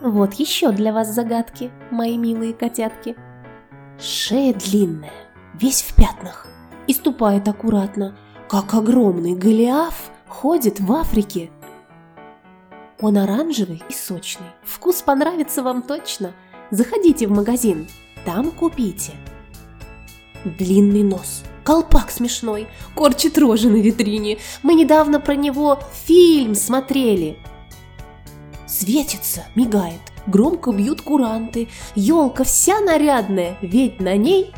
Вот еще для вас загадки, мои милые котятки. Шея длинная, весь в пятнах, и ступает аккуратно, как огромный Голиаф ходит в Африке. Он оранжевый и сочный, вкус понравится вам точно. Заходите в магазин, там купите. Длинный нос, колпак смешной, корчит рожи на витрине. Мы недавно про него фильм смотрели. Светится, мигает, громко бьют куранты, елка вся нарядная, ведь на ней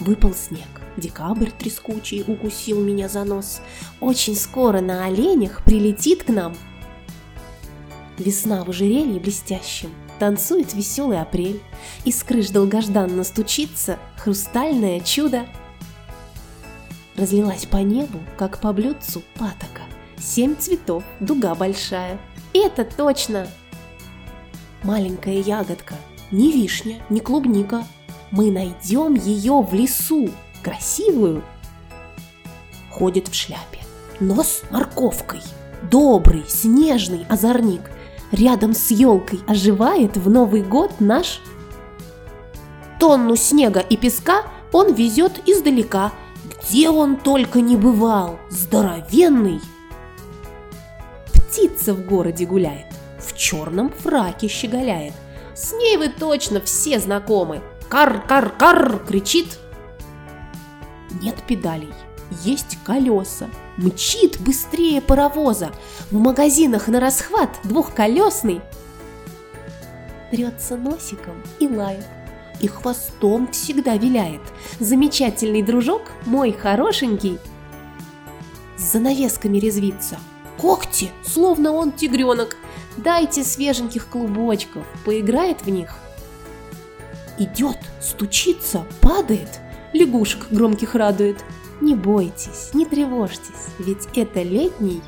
выпал снег. Декабрь трескучий укусил меня за нос. Очень скоро на оленях прилетит к нам. Весна в ожерелье блестящем, танцует веселый апрель, Из крыш долгожданно стучится хрустальное чудо. Разлилась по небу, как по блюдцу патока, Семь цветов, дуга большая. Это точно! Маленькая ягодка, не вишня, не клубника. Мы найдем ее в лесу, красивую. Ходит в шляпе, нос морковкой, добрый, снежный озорник. Рядом с елкой оживает в Новый год наш Тонну снега и песка он везет издалека, где он только не бывал, здоровенный. Птица в городе гуляет, в черном фраке щеголяет. С ней вы точно все знакомы. Кар-кар-кар кричит. Нет педалей, есть колеса. Мчит быстрее паровоза. В магазинах на расхват двухколесный. Трется носиком и лает и хвостом всегда виляет. Замечательный дружок, мой хорошенький. С занавесками резвится. Когти, словно он тигренок. Дайте свеженьких клубочков, поиграет в них. Идет, стучится, падает, лягушек громких радует. Не бойтесь, не тревожьтесь, ведь это летний.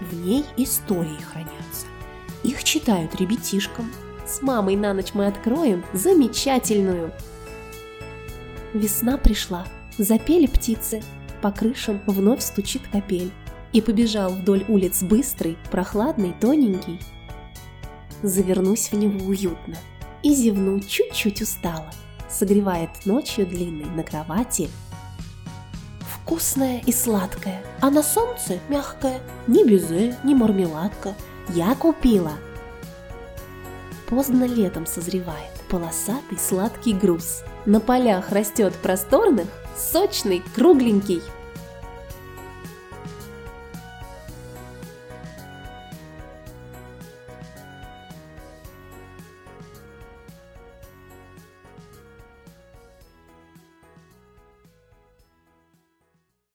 В ней истории хранятся. Их читают ребятишкам, с мамой на ночь мы откроем замечательную. Весна пришла, запели птицы, по крышам вновь стучит капель. И побежал вдоль улиц быстрый, прохладный, тоненький. Завернусь в него уютно и зевну чуть-чуть устало. Согревает ночью длинной на кровати. Вкусная и сладкая, а на солнце мягкая, ни безе, ни мармеладка. Я купила – поздно летом созревает полосатый сладкий груз. На полях растет просторных, сочный, кругленький